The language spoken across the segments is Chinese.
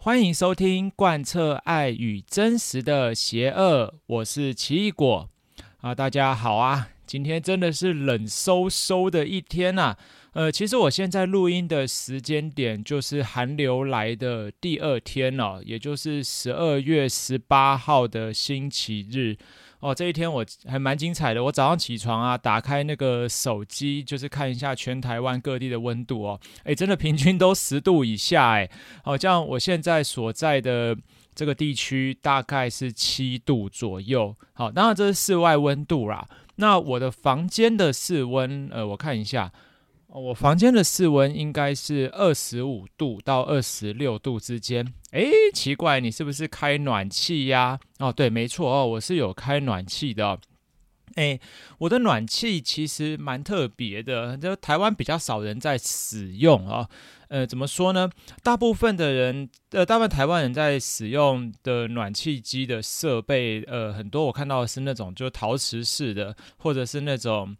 欢迎收听贯彻爱与真实的邪恶，我是奇异果啊，大家好啊，今天真的是冷飕飕的一天呐、啊。呃，其实我现在录音的时间点就是寒流来的第二天了，也就是十二月十八号的星期日。哦，这一天我还蛮精彩的。我早上起床啊，打开那个手机，就是看一下全台湾各地的温度哦。诶，真的平均都十度以下诶。好像我现在所在的这个地区大概是七度左右。好，当然这是室外温度啦。那我的房间的室温，呃，我看一下。我房间的室温应该是二十五度到二十六度之间。诶，奇怪，你是不是开暖气呀？哦，对，没错哦，我是有开暖气的。诶，我的暖气其实蛮特别的，就台湾比较少人在使用啊。呃，怎么说呢？大部分的人，呃，大部分台湾人在使用的暖气机的设备，呃，很多我看到的是那种就陶瓷式的，或者是那种。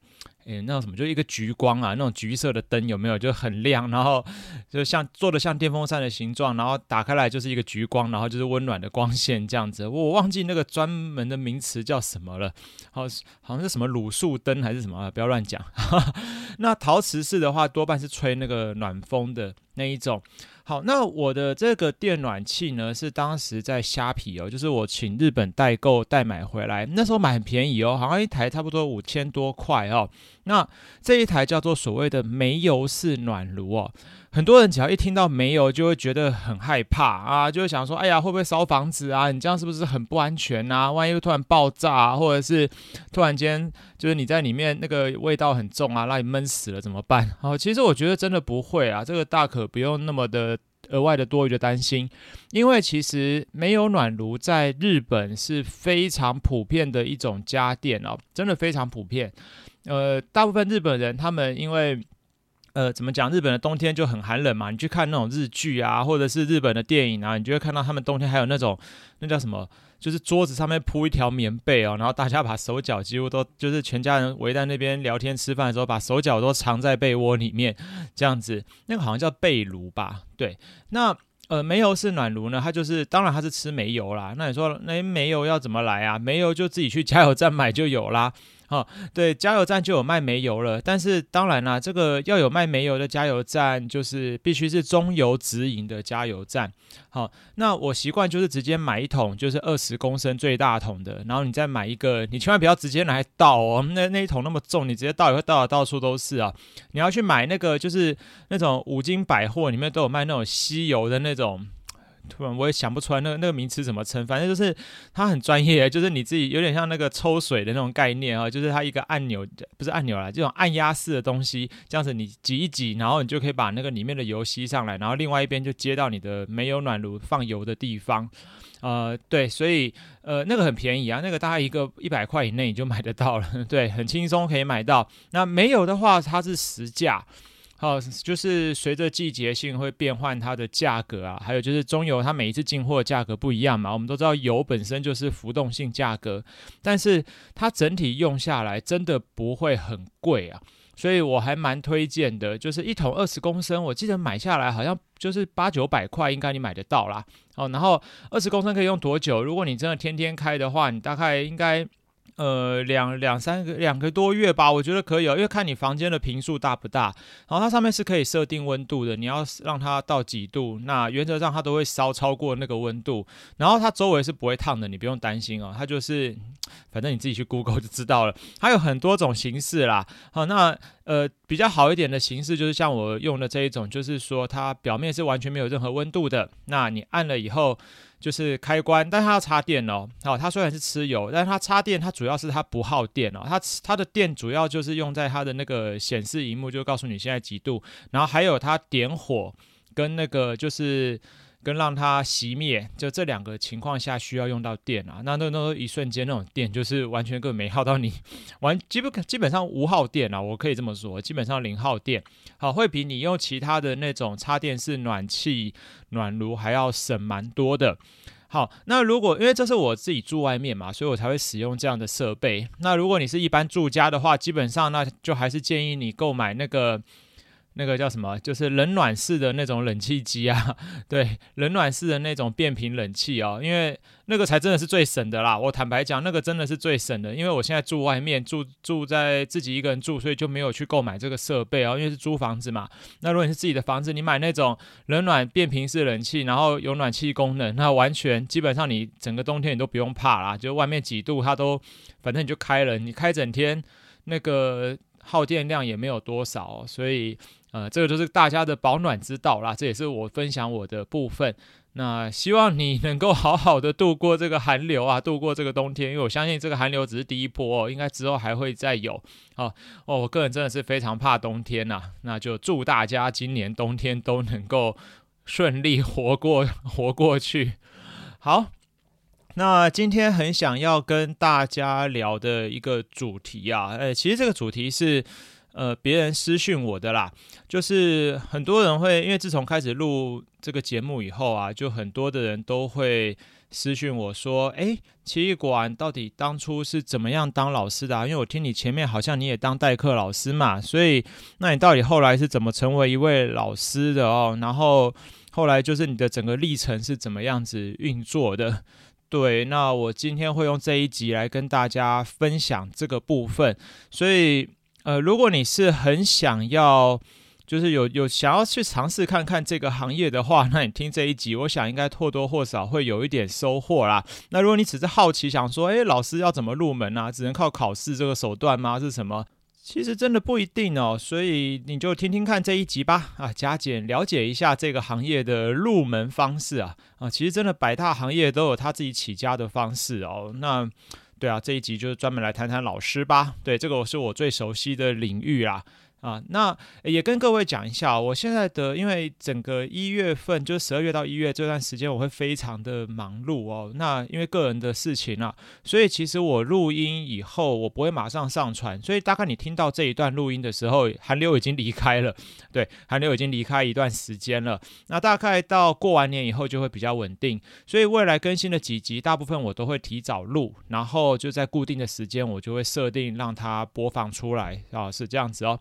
诶，那种什么，就一个橘光啊，那种橘色的灯有没有？就很亮，然后就像做的像电风扇的形状，然后打开来就是一个橘光，然后就是温暖的光线这样子。我忘记那个专门的名词叫什么了，好，好像是什么卤素灯还是什么啊？不要乱讲。那陶瓷式的话，多半是吹那个暖风的那一种。好，那我的这个电暖器呢，是当时在虾皮哦，就是我请日本代购代买回来，那时候买很便宜哦，好像一台差不多五千多块哦。那这一台叫做所谓的煤油式暖炉哦。很多人只要一听到煤油，就会觉得很害怕啊，就会想说，哎呀，会不会烧房子啊？你这样是不是很不安全啊？万一又突然爆炸啊，或者是突然间就是你在里面那个味道很重啊，让你闷死了怎么办？好，其实我觉得真的不会啊，这个大可不用那么的额外的多余的担心，因为其实煤油暖炉在日本是非常普遍的一种家电哦，真的非常普遍。呃，大部分日本人他们因为呃，怎么讲？日本的冬天就很寒冷嘛。你去看那种日剧啊，或者是日本的电影啊，你就会看到他们冬天还有那种那叫什么，就是桌子上面铺一条棉被哦，然后大家把手脚几乎都就是全家人围在那边聊天吃饭的时候，把手脚都藏在被窝里面这样子。那个好像叫被炉吧？对。那呃，煤油是暖炉呢？它就是当然它是吃煤油啦。那你说那煤油要怎么来啊？煤油就自己去加油站买就有啦。好、哦，对，加油站就有卖煤油了。但是当然啦，这个要有卖煤油的加油站，就是必须是中油直营的加油站。好，那我习惯就是直接买一桶，就是二十公升最大桶的，然后你再买一个，你千万不要直接拿来倒哦，那那一桶那么重，你直接倒也会倒的到处都是啊。你要去买那个，就是那种五金百货里面都有卖那种吸油的那种。突然我也想不出来那个那个名词怎么称，反正就是它很专业，就是你自己有点像那个抽水的那种概念啊，就是它一个按钮，不是按钮啦，这种按压式的东西，这样子你挤一挤，然后你就可以把那个里面的油吸上来，然后另外一边就接到你的煤油暖炉放油的地方，呃，对，所以呃那个很便宜啊，那个大概一个一百块以内你就买得到了，对，很轻松可以买到。那没有的话，它是实价。好，就是随着季节性会变换它的价格啊，还有就是中油它每一次进货价格不一样嘛。我们都知道油本身就是浮动性价格，但是它整体用下来真的不会很贵啊，所以我还蛮推荐的。就是一桶二十公升，我记得买下来好像就是八九百块，应该你买得到啦。好，然后二十公升可以用多久？如果你真的天天开的话，你大概应该。呃，两两三个两个多月吧，我觉得可以哦，因为看你房间的坪数大不大，然后它上面是可以设定温度的，你要让它到几度，那原则上它都会烧超过那个温度，然后它周围是不会烫的，你不用担心哦，它就是反正你自己去 Google 就知道了，它有很多种形式啦，好，那呃比较好一点的形式就是像我用的这一种，就是说它表面是完全没有任何温度的，那你按了以后。就是开关，但它要插电哦。好，它虽然是吃油，但它插电，它主要是它不耗电哦。它它的电主要就是用在它的那个显示荧幕，就告诉你现在几度。然后还有它点火跟那个就是。跟让它熄灭，就这两个情况下需要用到电啊，那那那一瞬间那种电就是完全根本没耗到你，完基本基本上无耗电啊，我可以这么说，基本上零耗电，好，会比你用其他的那种插电式暖气暖炉还要省蛮多的。好，那如果因为这是我自己住外面嘛，所以我才会使用这样的设备。那如果你是一般住家的话，基本上那就还是建议你购买那个。那个叫什么，就是冷暖式的那种冷气机啊，对，冷暖式的那种变频冷气哦，因为那个才真的是最省的啦。我坦白讲，那个真的是最省的，因为我现在住外面，住住在自己一个人住，所以就没有去购买这个设备哦，因为是租房子嘛。那如果你是自己的房子，你买那种冷暖变频式冷气，然后有暖气功能，那完全基本上你整个冬天你都不用怕啦，就外面几度它都，反正你就开了，你开整天那个耗电量也没有多少，所以。呃，这个就是大家的保暖之道啦，这也是我分享我的部分。那希望你能够好好的度过这个寒流啊，度过这个冬天，因为我相信这个寒流只是第一波哦，应该之后还会再有。哦哦，我个人真的是非常怕冬天呐，那就祝大家今年冬天都能够顺利活过 活过去。好，那今天很想要跟大家聊的一个主题啊，呃，其实这个主题是。呃，别人私讯我的啦，就是很多人会，因为自从开始录这个节目以后啊，就很多的人都会私讯我说，诶，奇异果到底当初是怎么样当老师的啊？因为我听你前面好像你也当代课老师嘛，所以那你到底后来是怎么成为一位老师的哦？然后后来就是你的整个历程是怎么样子运作的？对，那我今天会用这一集来跟大家分享这个部分，所以。呃，如果你是很想要，就是有有想要去尝试看看这个行业的话，那你听这一集，我想应该或多或少会有一点收获啦。那如果你只是好奇，想说，诶，老师要怎么入门啊？只能靠考试这个手段吗？是什么？其实真的不一定哦。所以你就听听看这一集吧，啊，加减了解一下这个行业的入门方式啊，啊，其实真的百大行业都有他自己起家的方式哦。那。对啊，这一集就是专门来谈谈老师吧。对，这个是我最熟悉的领域啊。啊，那也跟各位讲一下，我现在的因为整个一月份，就是十二月到一月这段时间，我会非常的忙碌哦。那因为个人的事情啊，所以其实我录音以后，我不会马上上传。所以大概你听到这一段录音的时候，韩流已经离开了。对，韩流已经离开一段时间了。那大概到过完年以后就会比较稳定。所以未来更新的几集，大部分我都会提早录，然后就在固定的时间，我就会设定让它播放出来啊，是这样子哦。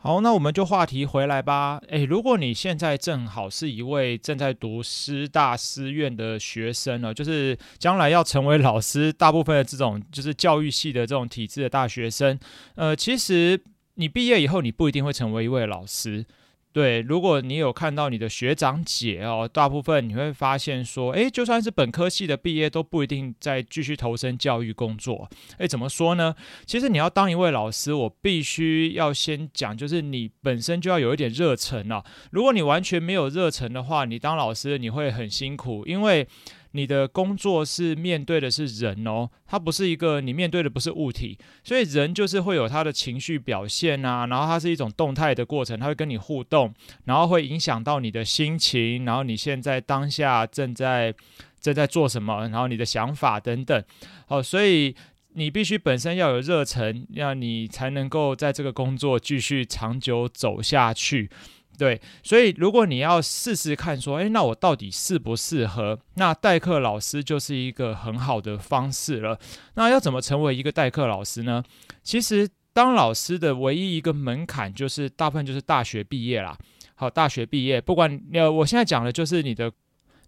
好，那我们就话题回来吧。诶，如果你现在正好是一位正在读师大师院的学生呢，就是将来要成为老师，大部分的这种就是教育系的这种体制的大学生，呃，其实你毕业以后，你不一定会成为一位老师。对，如果你有看到你的学长姐哦，大部分你会发现说，诶，就算是本科系的毕业，都不一定再继续投身教育工作。诶，怎么说呢？其实你要当一位老师，我必须要先讲，就是你本身就要有一点热忱啊。如果你完全没有热忱的话，你当老师你会很辛苦，因为。你的工作是面对的是人哦，它不是一个你面对的不是物体，所以人就是会有他的情绪表现啊，然后它是一种动态的过程，它会跟你互动，然后会影响到你的心情，然后你现在当下正在正在做什么，然后你的想法等等，好，所以你必须本身要有热忱，让你才能够在这个工作继续长久走下去。对，所以如果你要试试看，说，诶，那我到底适不适合？那代课老师就是一个很好的方式了。那要怎么成为一个代课老师呢？其实当老师的唯一一个门槛就是大部分就是大学毕业啦。好，大学毕业，不管呃，我现在讲的就是你的。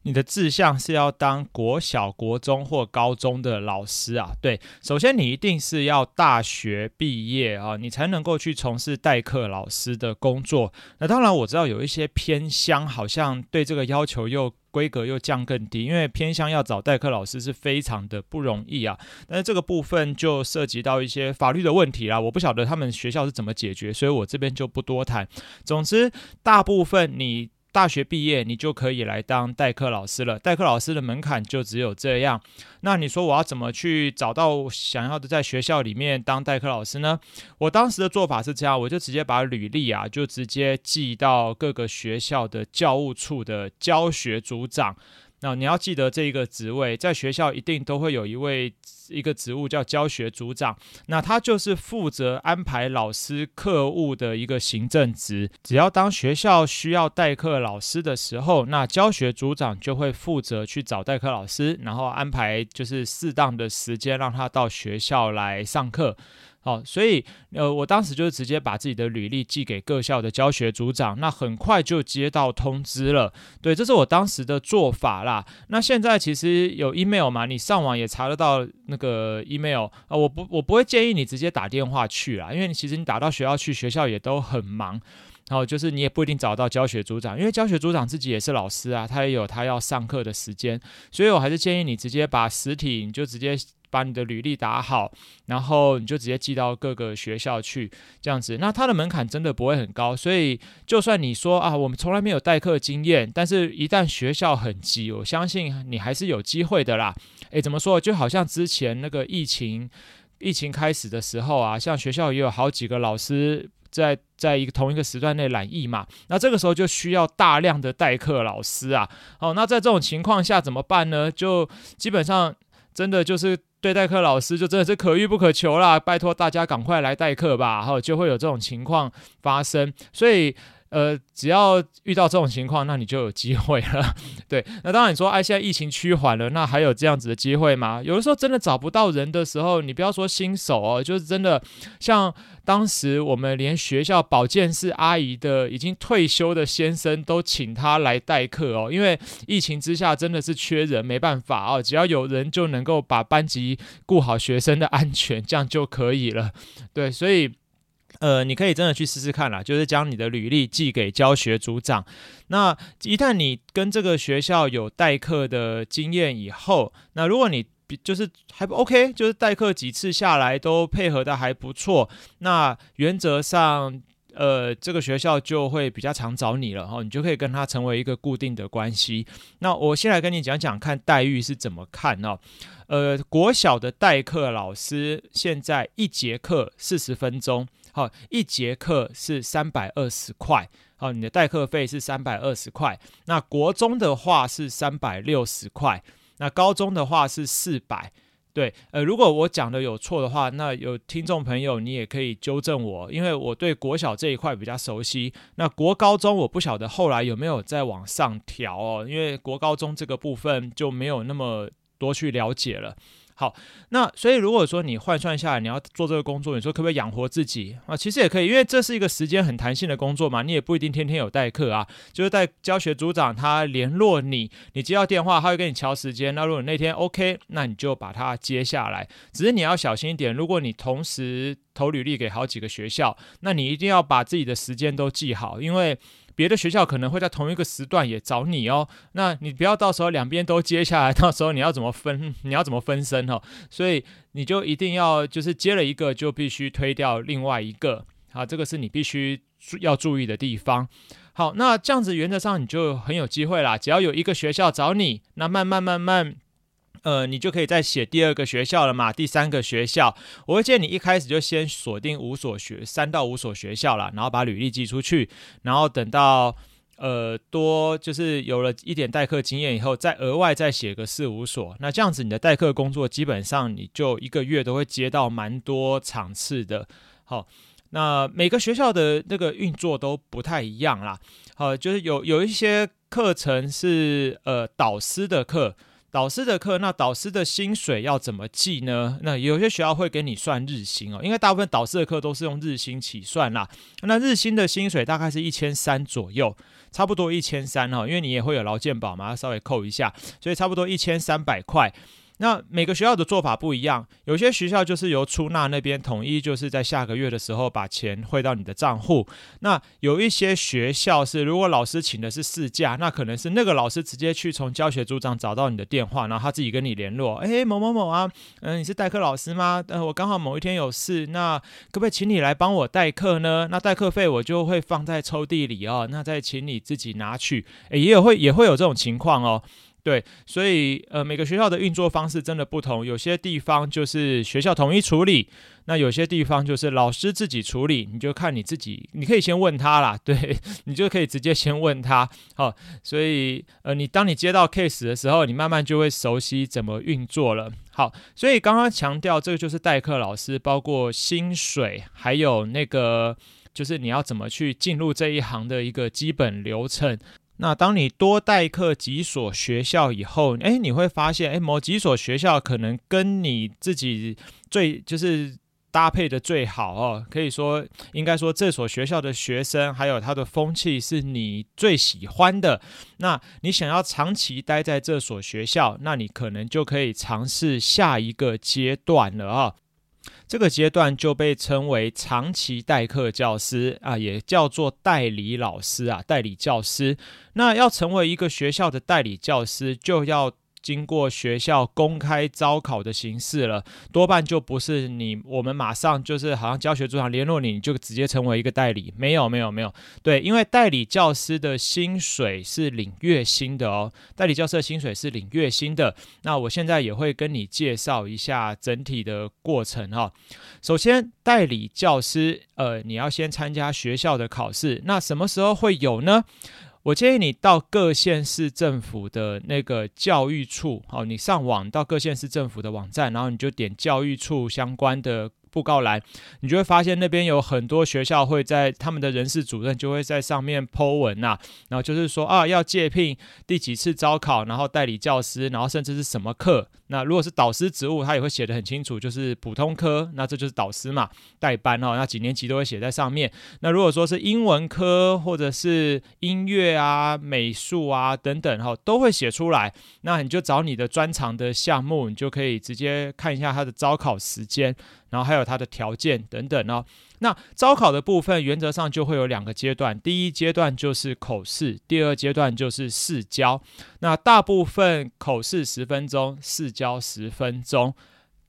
你的志向是要当国小、国中或高中的老师啊？对，首先你一定是要大学毕业啊，你才能够去从事代课老师的工作。那当然，我知道有一些偏乡好像对这个要求又规格又降更低，因为偏乡要找代课老师是非常的不容易啊。但是这个部分就涉及到一些法律的问题啦，我不晓得他们学校是怎么解决，所以我这边就不多谈。总之，大部分你。大学毕业，你就可以来当代课老师了。代课老师的门槛就只有这样。那你说我要怎么去找到想要的在学校里面当代课老师呢？我当时的做法是这样，我就直接把履历啊，就直接寄到各个学校的教务处的教学组长。那你要记得这一个职位，在学校一定都会有一位一个职务叫教学组长，那他就是负责安排老师课务的一个行政职。只要当学校需要代课老师的时候，那教学组长就会负责去找代课老师，然后安排就是适当的时间让他到学校来上课。好，所以呃，我当时就是直接把自己的履历寄给各校的教学组长，那很快就接到通知了。对，这是我当时的做法啦。那现在其实有 email 嘛，你上网也查得到那个 email 啊、呃。我不，我不会建议你直接打电话去啦，因为你其实你打到学校去，学校也都很忙。然后就是你也不一定找到教学组长，因为教学组长自己也是老师啊，他也有他要上课的时间。所以我还是建议你直接把实体，你就直接。把你的履历打好，然后你就直接寄到各个学校去，这样子。那它的门槛真的不会很高，所以就算你说啊，我们从来没有代课经验，但是一旦学校很急，我相信你还是有机会的啦。诶，怎么说？就好像之前那个疫情，疫情开始的时候啊，像学校也有好几个老师在在一个同一个时段内染疫嘛，那这个时候就需要大量的代课老师啊。好，那在这种情况下怎么办呢？就基本上真的就是。对代课老师就真的是可遇不可求啦，拜托大家赶快来代课吧，然后就会有这种情况发生，所以。呃，只要遇到这种情况，那你就有机会了。对，那当然你说，哎，现在疫情趋缓了，那还有这样子的机会吗？有的时候真的找不到人的时候，你不要说新手哦，就是真的，像当时我们连学校保健室阿姨的已经退休的先生都请他来代课哦，因为疫情之下真的是缺人，没办法哦，只要有人就能够把班级顾好学生的安全，这样就可以了。对，所以。呃，你可以真的去试试看啦，就是将你的履历寄给教学组长。那一旦你跟这个学校有代课的经验以后，那如果你就是还不 OK，就是代课几次下来都配合的还不错，那原则上，呃，这个学校就会比较常找你了哈，你就可以跟他成为一个固定的关系。那我先来跟你讲讲看待遇是怎么看哦。呃，国小的代课老师现在一节课四十分钟。好，一节课是三百二十块。好，你的代课费是三百二十块。那国中的话是三百六十块。那高中的话是四百。对，呃，如果我讲的有错的话，那有听众朋友你也可以纠正我，因为我对国小这一块比较熟悉。那国高中我不晓得后来有没有再往上调哦，因为国高中这个部分就没有那么多去了解了。好，那所以如果说你换算下来，你要做这个工作，你说可不可以养活自己啊？其实也可以，因为这是一个时间很弹性的工作嘛，你也不一定天天有代课啊。就是在教学组长他联络你，你接到电话，他会跟你敲时间。那如果你那天 OK，那你就把它接下来。只是你要小心一点，如果你同时投履历给好几个学校，那你一定要把自己的时间都记好，因为。别的学校可能会在同一个时段也找你哦，那你不要到时候两边都接下来，到时候你要怎么分？你要怎么分身哦？所以你就一定要就是接了一个就必须推掉另外一个，好，这个是你必须要注意的地方。好，那这样子原则上你就很有机会啦，只要有一个学校找你，那慢慢慢慢。呃，你就可以再写第二个学校了嘛，第三个学校，我会建议你一开始就先锁定五所学，三到五所学校啦，然后把履历寄出去，然后等到呃多就是有了一点代课经验以后，再额外再写个四五所，那这样子你的代课工作基本上你就一个月都会接到蛮多场次的。好，那每个学校的那个运作都不太一样啦。好，就是有有一些课程是呃导师的课。导师的课，那导师的薪水要怎么计呢？那有些学校会给你算日薪哦，因为大部分导师的课都是用日薪起算啦。那日薪的薪水大概是一千三左右，差不多一千三哦，因为你也会有劳健保嘛，要稍微扣一下，所以差不多一千三百块。那每个学校的做法不一样，有些学校就是由出纳那边统一，就是在下个月的时候把钱汇到你的账户。那有一些学校是，如果老师请的是事假，那可能是那个老师直接去从教学组长找到你的电话，然后他自己跟你联络。哎，某某某啊，嗯、你是代课老师吗？呃，我刚好某一天有事，那可不可以请你来帮我代课呢？那代课费我就会放在抽屉里哦，那再请你自己拿去。诶，也有会也会有这种情况哦。对，所以呃，每个学校的运作方式真的不同，有些地方就是学校统一处理，那有些地方就是老师自己处理，你就看你自己，你可以先问他啦，对，你就可以直接先问他，好，所以呃，你当你接到 case 的时候，你慢慢就会熟悉怎么运作了。好，所以刚刚强调这个就是代课老师，包括薪水，还有那个就是你要怎么去进入这一行的一个基本流程。那当你多代课几所学校以后，诶，你会发现，诶，某几所学校可能跟你自己最就是。搭配的最好哦，可以说应该说这所学校的学生还有他的风气是你最喜欢的。那你想要长期待在这所学校，那你可能就可以尝试下一个阶段了啊。这个阶段就被称为长期代课教师啊，也叫做代理老师啊，代理教师。那要成为一个学校的代理教师，就要。经过学校公开招考的形式了，多半就不是你我们马上就是好像教学组长联络你，你就直接成为一个代理。没有没有没有，对，因为代理教师的薪水是领月薪的哦，代理教师的薪水是领月薪的。那我现在也会跟你介绍一下整体的过程哈。首先，代理教师，呃，你要先参加学校的考试，那什么时候会有呢？我建议你到各县市政府的那个教育处，好，你上网到各县市政府的网站，然后你就点教育处相关的。布告栏，你就会发现那边有很多学校会在他们的人事主任就会在上面 po 文呐、啊，然后就是说啊要借聘第几次招考，然后代理教师，然后甚至是什么课。那如果是导师职务，他也会写得很清楚，就是普通科，那这就是导师嘛，代班哦，那几年级都会写在上面。那如果说是英文科或者是音乐啊、美术啊等等哈，都会写出来。那你就找你的专长的项目，你就可以直接看一下他的招考时间。然后还有它的条件等等哦。那招考的部分原则上就会有两个阶段，第一阶段就是口试，第二阶段就是试教。那大部分口试十分钟，试教十分钟。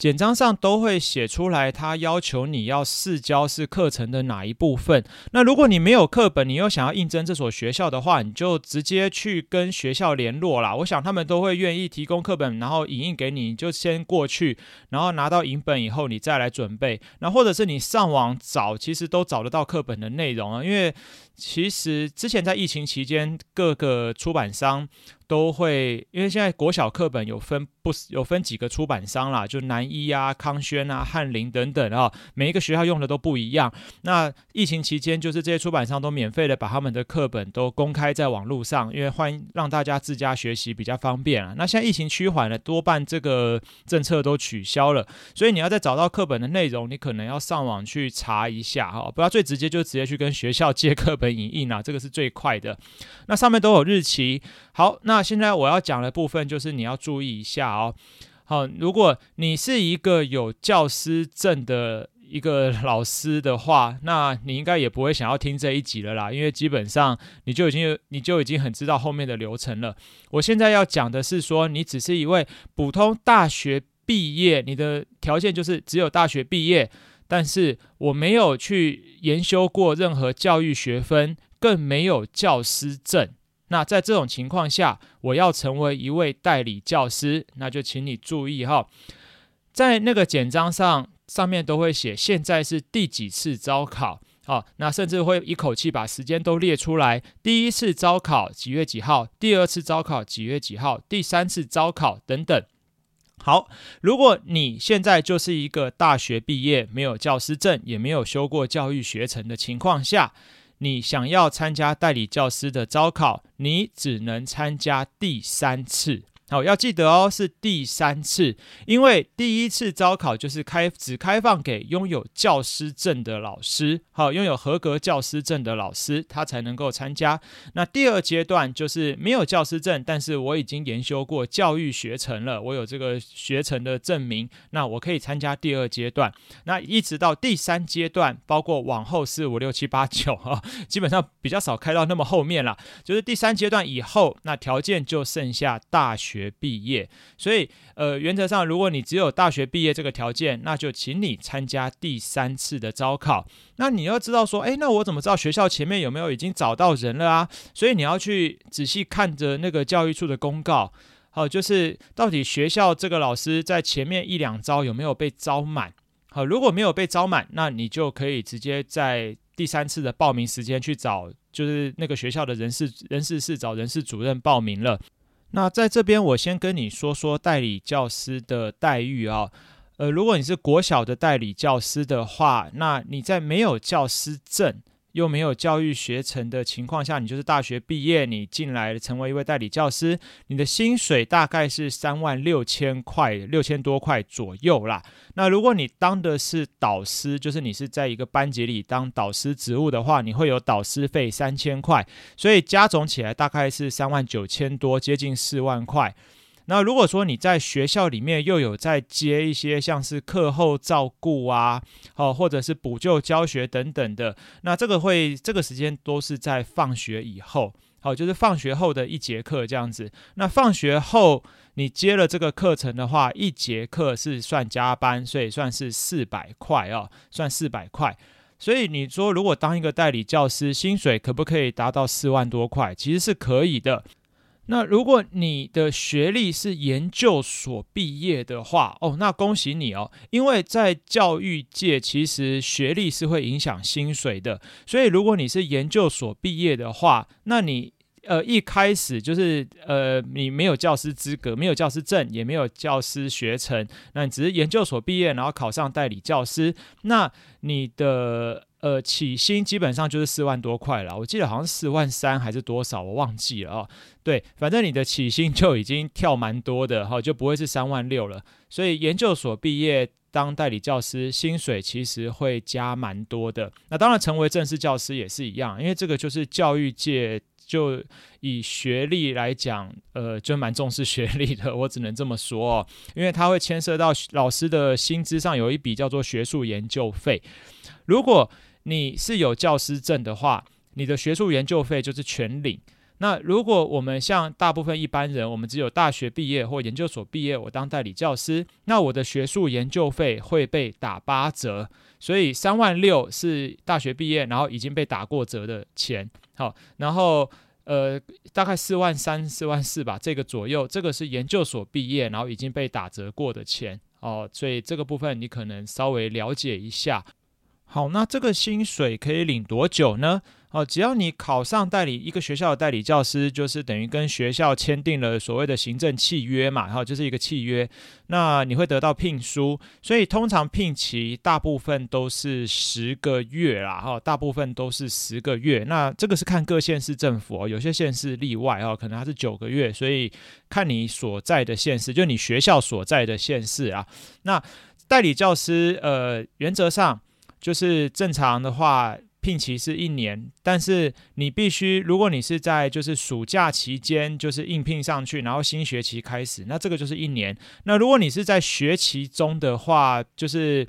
简章上都会写出来，他要求你要试教是课程的哪一部分。那如果你没有课本，你又想要应征这所学校的话，你就直接去跟学校联络啦。我想他们都会愿意提供课本，然后影印给你，你就先过去，然后拿到影本以后，你再来准备。那或者是你上网找，其实都找得到课本的内容啊，因为。其实之前在疫情期间，各个出版商都会，因为现在国小课本有分不有分几个出版商啦，就南一啊、康轩啊、翰林等等啊，每一个学校用的都不一样。那疫情期间，就是这些出版商都免费的把他们的课本都公开在网络上，因为欢迎让大家自家学习比较方便啊。那现在疫情趋缓了，多半这个政策都取消了，所以你要再找到课本的内容，你可能要上网去查一下哈。不要最直接就直接去跟学校借课本。影印啊，这个是最快的。那上面都有日期。好，那现在我要讲的部分就是你要注意一下哦。好，如果你是一个有教师证的一个老师的话，那你应该也不会想要听这一集了啦，因为基本上你就已经你就已经很知道后面的流程了。我现在要讲的是说，你只是一位普通大学毕业，你的条件就是只有大学毕业。但是我没有去研修过任何教育学分，更没有教师证。那在这种情况下，我要成为一位代理教师，那就请你注意哈，在那个简章上，上面都会写现在是第几次招考，好，那甚至会一口气把时间都列出来，第一次招考几月几号，第二次招考几月几号，第三次招考等等。好，如果你现在就是一个大学毕业，没有教师证，也没有修过教育学程的情况下，你想要参加代理教师的招考，你只能参加第三次。好，要记得哦，是第三次，因为第一次招考就是开只开放给拥有教师证的老师，好，拥有合格教师证的老师，他才能够参加。那第二阶段就是没有教师证，但是我已经研修过教育学程了，我有这个学程的证明，那我可以参加第二阶段。那一直到第三阶段，包括往后四五六七八九哈，基本上比较少开到那么后面了。就是第三阶段以后，那条件就剩下大学。学毕业，所以呃，原则上，如果你只有大学毕业这个条件，那就请你参加第三次的招考。那你要知道说，诶，那我怎么知道学校前面有没有已经找到人了啊？所以你要去仔细看着那个教育处的公告，好，就是到底学校这个老师在前面一两招有没有被招满？好，如果没有被招满，那你就可以直接在第三次的报名时间去找，就是那个学校的人事人事室找人事主任报名了。那在这边，我先跟你说说代理教师的待遇啊、呃，如果你是国小的代理教师的话，那你在没有教师证，又没有教育学程的情况下，你就是大学毕业，你进来成为一位代理教师，你的薪水大概是三万六千块，六千多块左右啦。那如果你当的是导师，就是你是在一个班级里当导师职务的话，你会有导师费三千块，所以加总起来大概是三万九千多，接近四万块。那如果说你在学校里面又有在接一些像是课后照顾啊，哦，或者是补救教学等等的，那这个会这个时间都是在放学以后，好，就是放学后的一节课这样子。那放学后你接了这个课程的话，一节课是算加班，所以算是四百块哦，算四百块。所以你说如果当一个代理教师，薪水可不可以达到四万多块？其实是可以的。那如果你的学历是研究所毕业的话，哦，那恭喜你哦，因为在教育界，其实学历是会影响薪水的。所以如果你是研究所毕业的话，那你呃一开始就是呃你没有教师资格，没有教师证，也没有教师学程，那你只是研究所毕业，然后考上代理教师，那你的。呃，起薪基本上就是四万多块了，我记得好像四万三还是多少，我忘记了哦。对，反正你的起薪就已经跳蛮多的哈，就不会是三万六了。所以研究所毕业当代理教师，薪水其实会加蛮多的。那当然，成为正式教师也是一样，因为这个就是教育界就以学历来讲，呃，就蛮重视学历的。我只能这么说哦，因为它会牵涉到老师的薪资上有一笔叫做学术研究费，如果你是有教师证的话，你的学术研究费就是全领。那如果我们像大部分一般人，我们只有大学毕业或研究所毕业，我当代理教师，那我的学术研究费会被打八折。所以三万六是大学毕业，然后已经被打过折的钱。好，然后呃，大概四万三、四万四吧，这个左右，这个是研究所毕业，然后已经被打折过的钱。哦，所以这个部分你可能稍微了解一下。好，那这个薪水可以领多久呢？哦，只要你考上代理一个学校的代理教师，就是等于跟学校签订了所谓的行政契约嘛，哈，就是一个契约。那你会得到聘书，所以通常聘期大部分都是十个月啦，哈，大部分都是十个月。那这个是看各县市政府哦，有些县市例外哦，可能它是九个月，所以看你所在的县市，就你学校所在的县市啊。那代理教师，呃，原则上。就是正常的话，聘期是一年，但是你必须，如果你是在就是暑假期间就是应聘上去，然后新学期开始，那这个就是一年。那如果你是在学期中的话，就是。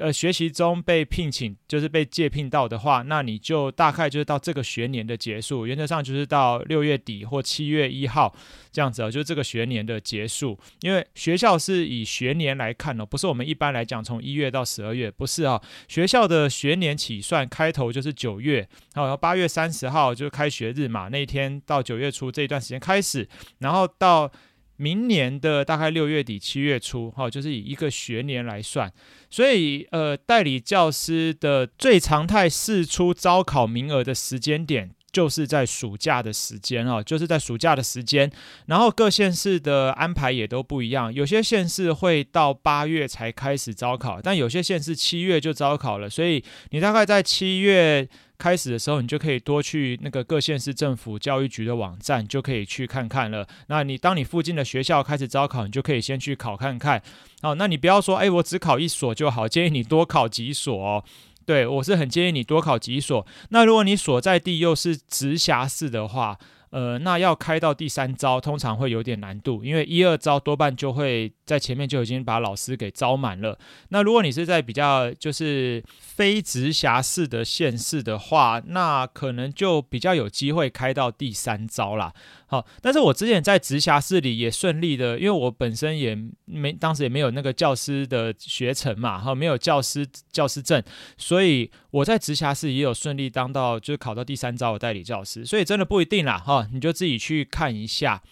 呃，学习中被聘请就是被借聘到的话，那你就大概就是到这个学年的结束，原则上就是到六月底或七月一号这样子哦，就是这个学年的结束。因为学校是以学年来看哦，不是我们一般来讲从一月到十二月，不是啊，学校的学年起算开头就是九月，然后八月三十号就是开学日嘛，那一天到九月初这一段时间开始，然后到。明年的大概六月底七月初，哈，就是以一个学年来算，所以呃，代理教师的最常态试出招考名额的时间点，就是在暑假的时间哦，就是在暑假的时间。然后各县市的安排也都不一样，有些县市会到八月才开始招考，但有些县市七月就招考了，所以你大概在七月。开始的时候，你就可以多去那个各县市政府教育局的网站，就可以去看看了。那你当你附近的学校开始招考，你就可以先去考看看。好，那你不要说，哎，我只考一所就好，建议你多考几所哦。对，我是很建议你多考几所。那如果你所在地又是直辖市的话，呃，那要开到第三招，通常会有点难度，因为一二招多半就会在前面就已经把老师给招满了。那如果你是在比较就是非直辖市的县市的话，那可能就比较有机会开到第三招啦。好，但是我之前在直辖市里也顺利的，因为我本身也没当时也没有那个教师的学程嘛，哈，没有教师教师证，所以我在直辖市也有顺利当到，就是考到第三招的代理教师，所以真的不一定啦，哈，你就自己去看一下。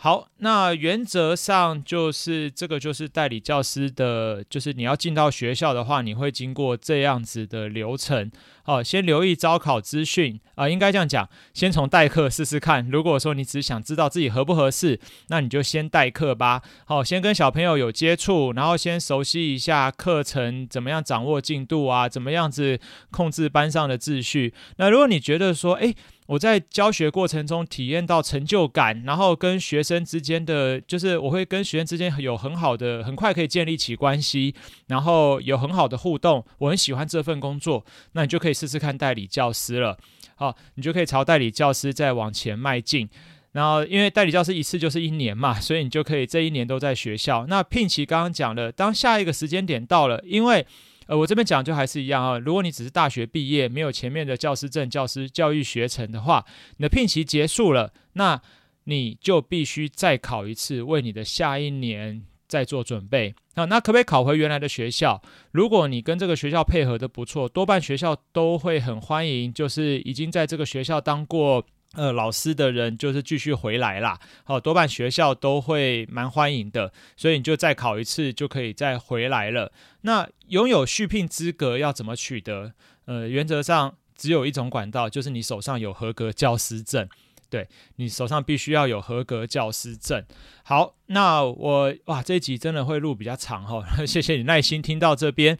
好，那原则上就是这个，就是代理教师的，就是你要进到学校的话，你会经过这样子的流程。好，先留意招考资讯啊，应该这样讲，先从代课试试看。如果说你只想知道自己合不合适，那你就先代课吧。好，先跟小朋友有接触，然后先熟悉一下课程怎么样掌握进度啊，怎么样子控制班上的秩序。那如果你觉得说，诶……我在教学过程中体验到成就感，然后跟学生之间的，就是我会跟学生之间有很好的，很快可以建立起关系，然后有很好的互动，我很喜欢这份工作，那你就可以试试看代理教师了。好，你就可以朝代理教师再往前迈进。然后因为代理教师一次就是一年嘛，所以你就可以这一年都在学校。那聘期刚刚讲了，当下一个时间点到了，因为。呃，我这边讲就还是一样啊。如果你只是大学毕业，没有前面的教师证、教师教育学程的话，你的聘期结束了，那你就必须再考一次，为你的下一年再做准备。那那可不可以考回原来的学校？如果你跟这个学校配合的不错，多半学校都会很欢迎，就是已经在这个学校当过。呃，老师的人就是继续回来啦，好，多半学校都会蛮欢迎的，所以你就再考一次就可以再回来了。那拥有续聘资格要怎么取得？呃，原则上只有一种管道，就是你手上有合格教师证。对，你手上必须要有合格教师证。好，那我哇，这一集真的会录比较长哈，谢谢你耐心听到这边。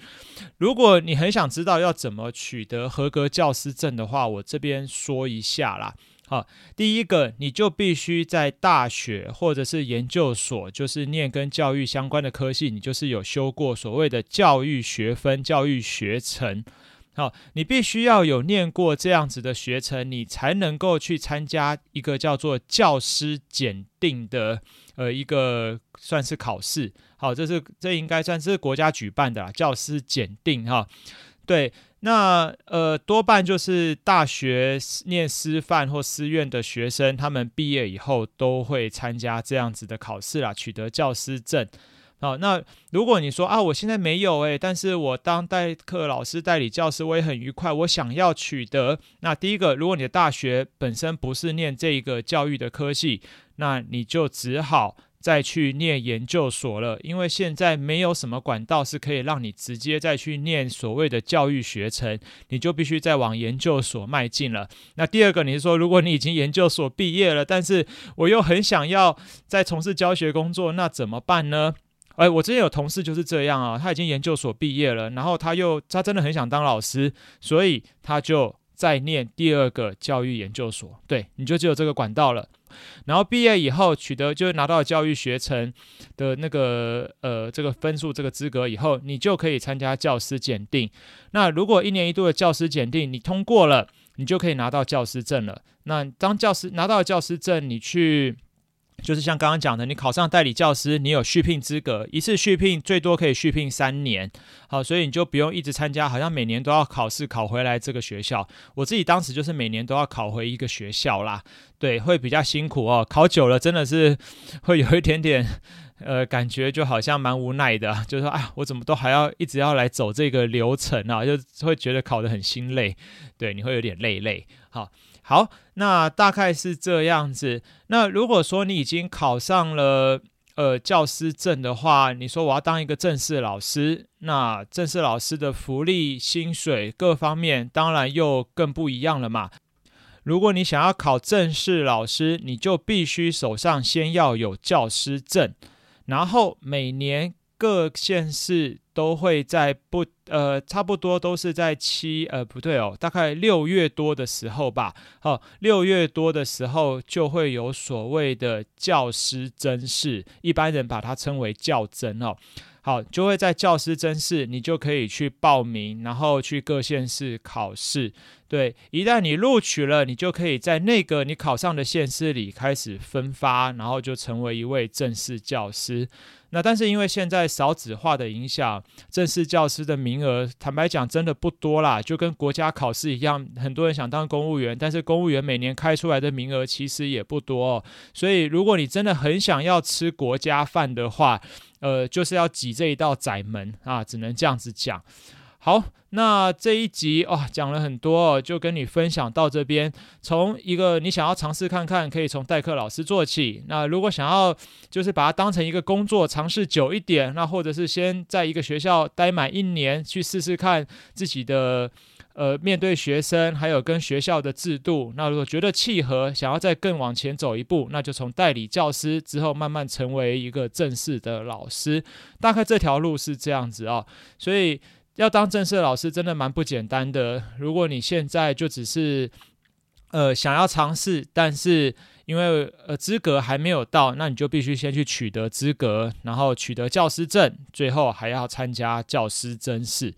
如果你很想知道要怎么取得合格教师证的话，我这边说一下啦。好，第一个，你就必须在大学或者是研究所，就是念跟教育相关的科系，你就是有修过所谓的教育学分、教育学程。好，你必须要有念过这样子的学程，你才能够去参加一个叫做教师检定的呃一个算是考试。好，这是这应该算是国家举办的啦，教师检定哈。对。那呃，多半就是大学念师范或师院的学生，他们毕业以后都会参加这样子的考试啦，取得教师证。好，那如果你说啊，我现在没有诶，但是我当代课老师、代理教师，我也很愉快，我想要取得。那第一个，如果你的大学本身不是念这个教育的科系，那你就只好。再去念研究所了，因为现在没有什么管道是可以让你直接再去念所谓的教育学程，你就必须再往研究所迈进了。那第二个，你是说，如果你已经研究所毕业了，但是我又很想要再从事教学工作，那怎么办呢？哎，我之前有同事就是这样啊，他已经研究所毕业了，然后他又他真的很想当老师，所以他就再念第二个教育研究所。对，你就只有这个管道了。然后毕业以后取得，就是拿到教育学程的那个呃这个分数这个资格以后，你就可以参加教师检定。那如果一年一度的教师检定你通过了，你就可以拿到教师证了。那当教师拿到教师证，你去。就是像刚刚讲的，你考上代理教师，你有续聘资格，一次续聘最多可以续聘三年，好，所以你就不用一直参加，好像每年都要考试考回来这个学校。我自己当时就是每年都要考回一个学校啦，对，会比较辛苦哦，考久了真的是 会有一点点，呃，感觉就好像蛮无奈的，就是说，哎，我怎么都还要一直要来走这个流程啊，就会觉得考得很心累，对，你会有点累累，好。好，那大概是这样子。那如果说你已经考上了呃教师证的话，你说我要当一个正式老师，那正式老师的福利、薪水各方面当然又更不一样了嘛。如果你想要考正式老师，你就必须手上先要有教师证，然后每年各县市。都会在不呃，差不多都是在七呃，不对哦，大概六月多的时候吧。好、六月多的时候就会有所谓的教师甄试，一般人把它称为教甄哦。好，就会在教师甄试，你就可以去报名，然后去各县市考试。对，一旦你录取了，你就可以在那个你考上的县市里开始分发，然后就成为一位正式教师。那但是因为现在少子化的影响，正式教师的名额，坦白讲真的不多啦，就跟国家考试一样，很多人想当公务员，但是公务员每年开出来的名额其实也不多哦。所以如果你真的很想要吃国家饭的话，呃，就是要挤这一道窄门啊，只能这样子讲。好，那这一集哦，讲了很多，就跟你分享到这边。从一个你想要尝试看看，可以从代课老师做起。那如果想要就是把它当成一个工作，尝试久一点，那或者是先在一个学校待满一年，去试试看自己的。呃，面对学生，还有跟学校的制度，那如果觉得契合，想要再更往前走一步，那就从代理教师之后慢慢成为一个正式的老师。大概这条路是这样子啊，所以要当正式老师真的蛮不简单的。如果你现在就只是呃想要尝试，但是因为呃资格还没有到，那你就必须先去取得资格，然后取得教师证，最后还要参加教师甄试。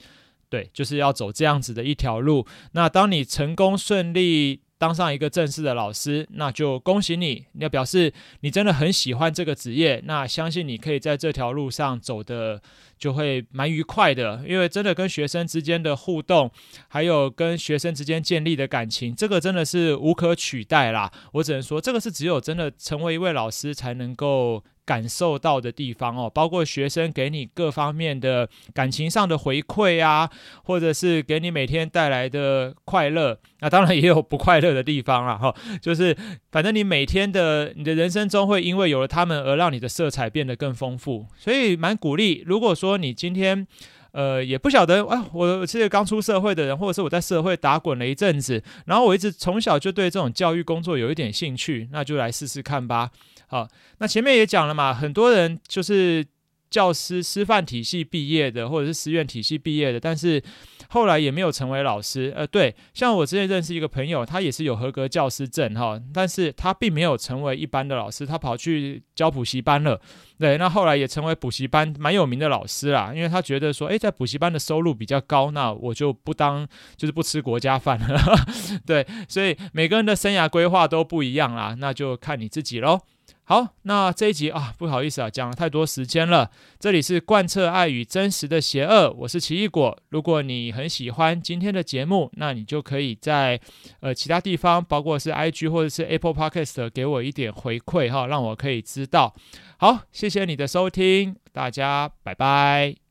对，就是要走这样子的一条路。那当你成功顺利当上一个正式的老师，那就恭喜你，你要表示你真的很喜欢这个职业。那相信你可以在这条路上走的就会蛮愉快的，因为真的跟学生之间的互动，还有跟学生之间建立的感情，这个真的是无可取代啦。我只能说，这个是只有真的成为一位老师才能够。感受到的地方哦，包括学生给你各方面的感情上的回馈啊，或者是给你每天带来的快乐，那当然也有不快乐的地方啦。哈，就是反正你每天的你的人生中会因为有了他们而让你的色彩变得更丰富，所以蛮鼓励。如果说你今天呃也不晓得啊，我是个刚出社会的人，或者是我在社会打滚了一阵子，然后我一直从小就对这种教育工作有一点兴趣，那就来试试看吧。好，那前面也讲了嘛，很多人就是教师师范体系毕业的，或者是师院体系毕业的，但是后来也没有成为老师。呃，对，像我之前认识一个朋友，他也是有合格教师证哈，但是他并没有成为一般的老师，他跑去教补习班了。对，那后来也成为补习班蛮有名的老师啦，因为他觉得说，诶，在补习班的收入比较高，那我就不当，就是不吃国家饭了。对，所以每个人的生涯规划都不一样啦，那就看你自己喽。好，那这一集啊，不好意思啊，讲了太多时间了。这里是贯彻爱与真实的邪恶，我是奇异果。如果你很喜欢今天的节目，那你就可以在呃其他地方，包括是 IG 或者是 Apple Podcast 给我一点回馈哈，让我可以知道。好，谢谢你的收听，大家拜拜。